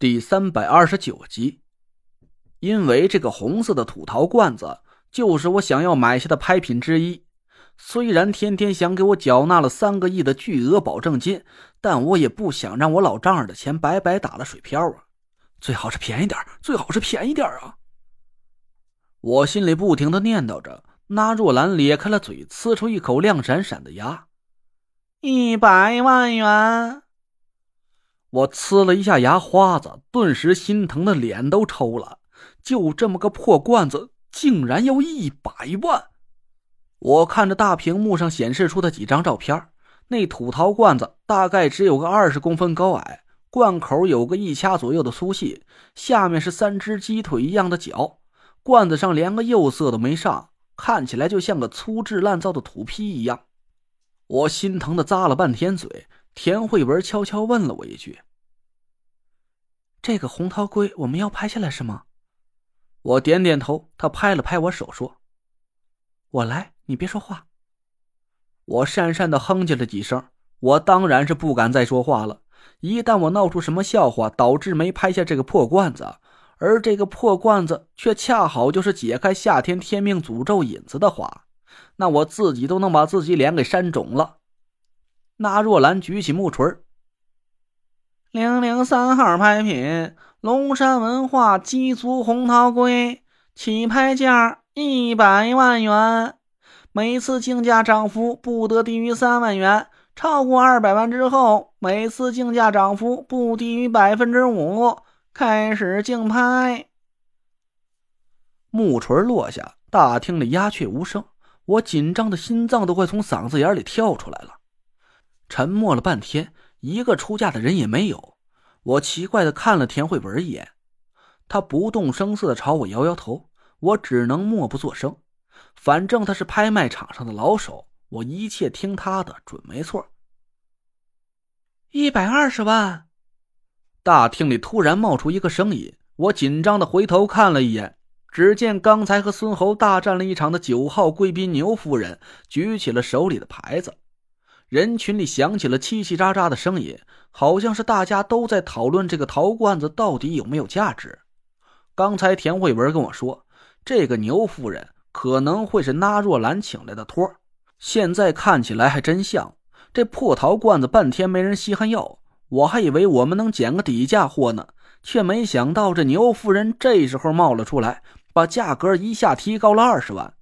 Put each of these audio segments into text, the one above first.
第三百二十九集，因为这个红色的土陶罐子就是我想要买下的拍品之一。虽然天天想给我缴纳了三个亿的巨额保证金，但我也不想让我老丈人的钱白白打了水漂啊！最好是便宜点，最好是便宜点啊！我心里不停的念叨着。那若兰咧开了嘴，呲出一口亮闪闪的牙，一百万元。我呲了一下牙花子，顿时心疼的脸都抽了。就这么个破罐子，竟然要一百万！我看着大屏幕上显示出的几张照片，那土陶罐子大概只有个二十公分高矮，罐口有个一掐左右的粗细，下面是三只鸡腿一样的脚，罐子上连个釉色都没上，看起来就像个粗制滥造的土坯一样。我心疼的咂了半天嘴。田慧文悄悄问了我一句：“这个红桃龟我们要拍下来是吗？”我点点头。他拍了拍我手，说：“我来，你别说话。”我讪讪的哼唧了几声。我当然是不敢再说话了。一旦我闹出什么笑话，导致没拍下这个破罐子，而这个破罐子却恰好就是解开夏天天命诅咒引子的话，那我自己都能把自己脸给扇肿了。那若兰举起木锤零零三号拍品，龙山文化鸡足红桃龟，起拍价一百万元，每次竞价涨幅不得低于三万元，超过二百万之后，每次竞价涨幅不低于百分之五。开始竞拍。木锤落下，大厅里鸦雀无声，我紧张的心脏都快从嗓子眼里跳出来了。沉默了半天，一个出价的人也没有。我奇怪的看了田慧文一眼，他不动声色的朝我摇摇头。我只能默不作声。反正他是拍卖场上的老手，我一切听他的，准没错。一百二十万。大厅里突然冒出一个声音，我紧张的回头看了一眼，只见刚才和孙侯大战了一场的九号贵宾牛夫人举起了手里的牌子。人群里响起了叽叽喳喳的声音，好像是大家都在讨论这个陶罐子到底有没有价值。刚才田慧文跟我说，这个牛夫人可能会是那若兰请来的托现在看起来还真像。这破陶罐子半天没人稀罕要，我还以为我们能捡个底价货呢，却没想到这牛夫人这时候冒了出来，把价格一下提高了二十万。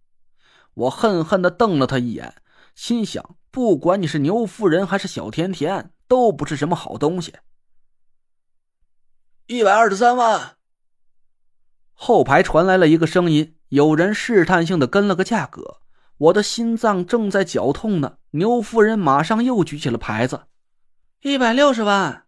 我恨恨地瞪了他一眼，心想。不管你是牛夫人还是小甜甜，都不是什么好东西。一百二十三万。后排传来了一个声音，有人试探性的跟了个价格。我的心脏正在绞痛呢。牛夫人马上又举起了牌子，一百六十万。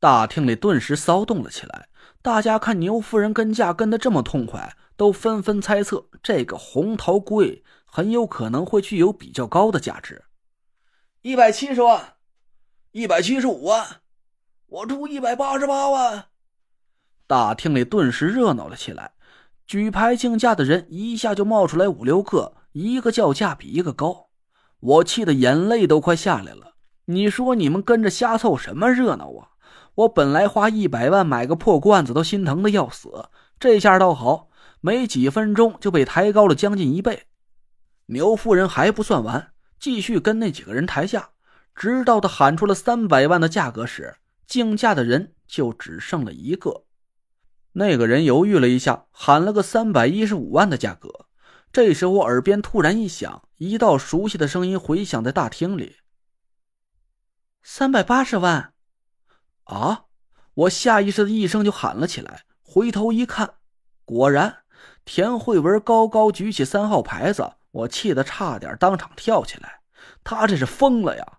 大厅里顿时骚动了起来。大家看牛夫人跟价跟的这么痛快，都纷纷猜测这个红桃贵。很有可能会具有比较高的价值，一百七十万，一百七十五万，我出一百八十八万。大厅里顿时热闹了起来，举牌竞价的人一下就冒出来五六个，一个叫价比一个高，我气得眼泪都快下来了。你说你们跟着瞎凑什么热闹啊？我本来花一百万买个破罐子都心疼的要死，这下倒好，没几分钟就被抬高了将近一倍。牛夫人还不算完，继续跟那几个人抬价，直到他喊出了三百万的价格时，竞价的人就只剩了一个。那个人犹豫了一下，喊了个三百一十五万的价格。这时，我耳边突然一响，一道熟悉的声音回响在大厅里：“三百八十万！”啊！我下意识的一声就喊了起来，回头一看，果然，田慧文高高举起三号牌子。我气得差点当场跳起来，他这是疯了呀！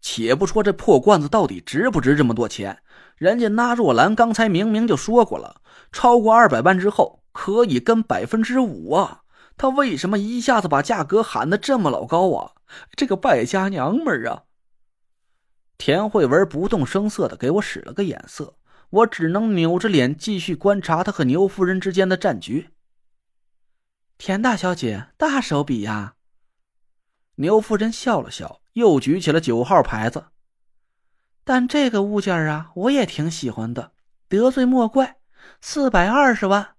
且不说这破罐子到底值不值这么多钱，人家那若兰刚才明明就说过了，超过二百万之后可以跟百分之五啊！他为什么一下子把价格喊得这么老高啊？这个败家娘们啊！田慧文不动声色的给我使了个眼色，我只能扭着脸继续观察他和牛夫人之间的战局。田大小姐，大手笔呀！牛夫人笑了笑，又举起了九号牌子。但这个物件啊，我也挺喜欢的，得罪莫怪。四百二十万，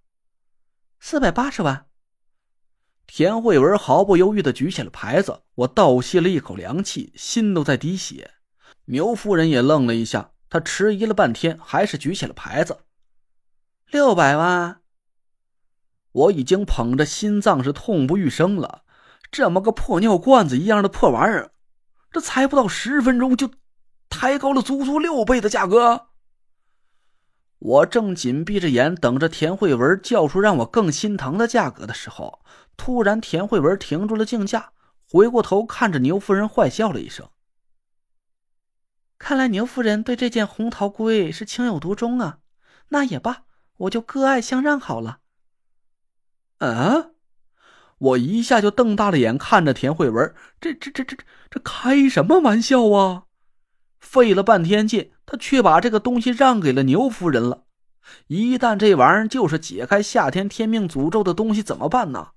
四百八十万。田慧文毫不犹豫的举起了牌子，我倒吸了一口凉气，心都在滴血。牛夫人也愣了一下，她迟疑了半天，还是举起了牌子。六百万。我已经捧着心脏是痛不欲生了，这么个破尿罐子一样的破玩意儿，这才不到十分钟就抬高了足足六倍的价格。我正紧闭着眼等着田慧文叫出让我更心疼的价格的时候。突然，田慧文停住了竞价，回过头看着牛夫人，坏笑了一声。看来牛夫人对这件红桃龟是情有独钟啊。那也罢，我就割爱相让好了。嗯，我一下就瞪大了眼看着田慧文，这这这这这开什么玩笑啊！费了半天劲，他却把这个东西让给了牛夫人了。一旦这玩意儿就是解开夏天天命诅咒的东西，怎么办呢？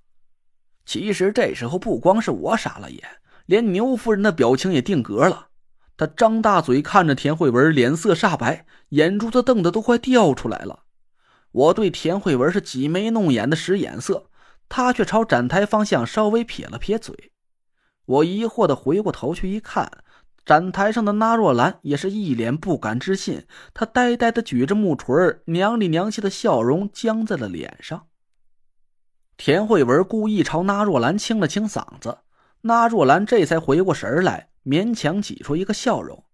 其实这时候不光是我傻了眼，连牛夫人的表情也定格了。他张大嘴看着田慧文，脸色煞白，眼珠子瞪得都快掉出来了。我对田慧文是挤眉弄眼的使眼色，她却朝展台方向稍微撇了撇嘴。我疑惑的回过头去一看，展台上的那若兰也是一脸不敢置信，她呆呆的举着木锤，娘里娘气的笑容僵在了脸上。田慧文故意朝那若兰清了清嗓子，那若兰这才回过神来，勉强挤出一个笑容。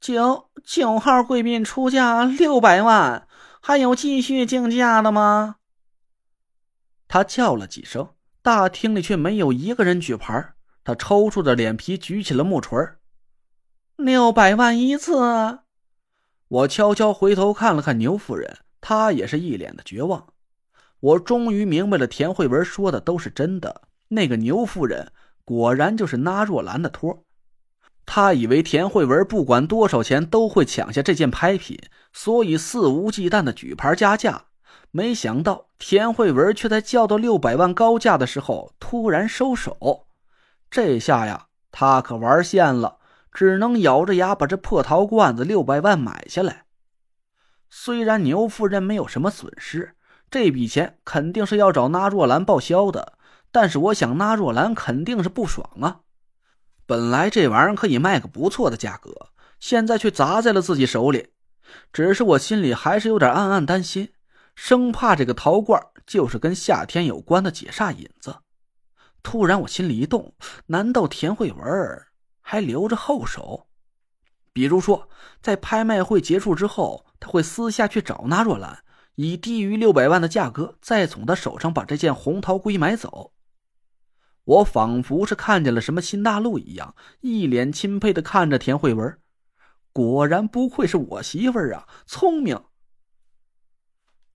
九九号贵宾出价六百万，还有继续竞价的吗？他叫了几声，大厅里却没有一个人举牌。他抽搐着脸皮举起了木锤。六百万一次。我悄悄回头看了看牛夫人，她也是一脸的绝望。我终于明白了，田慧文说的都是真的。那个牛夫人果然就是那若兰的托。他以为田慧文不管多少钱都会抢下这件拍品，所以肆无忌惮的举牌加价。没想到田慧文却在叫到六百万高价的时候突然收手。这下呀，他可玩现了，只能咬着牙把这破陶罐子六百万买下来。虽然牛夫人没有什么损失。这笔钱肯定是要找纳若兰报销的，但是我想纳若兰肯定是不爽啊！本来这玩意儿可以卖个不错的价格，现在却砸在了自己手里。只是我心里还是有点暗暗担心，生怕这个陶罐就是跟夏天有关的解煞引子。突然我心里一动，难道田慧文还留着后手？比如说，在拍卖会结束之后，他会私下去找纳若兰。以低于六百万的价格，再从他手上把这件红陶龟买走。我仿佛是看见了什么新大陆一样，一脸钦佩的看着田慧文。果然不愧是我媳妇儿啊，聪明。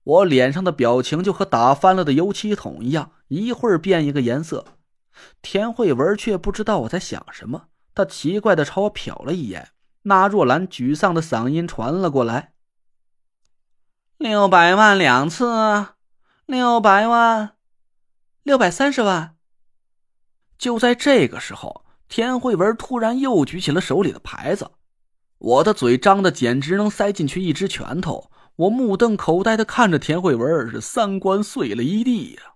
我脸上的表情就和打翻了的油漆桶一样，一会儿变一个颜色。田慧文却不知道我在想什么，他奇怪的朝我瞟了一眼。那若兰沮丧的嗓音传了过来。六百万两次，六百万，六百三十万。就在这个时候，田慧文突然又举起了手里的牌子，我的嘴张得简直能塞进去一只拳头。我目瞪口呆地看着田慧文，是三观碎了一地呀。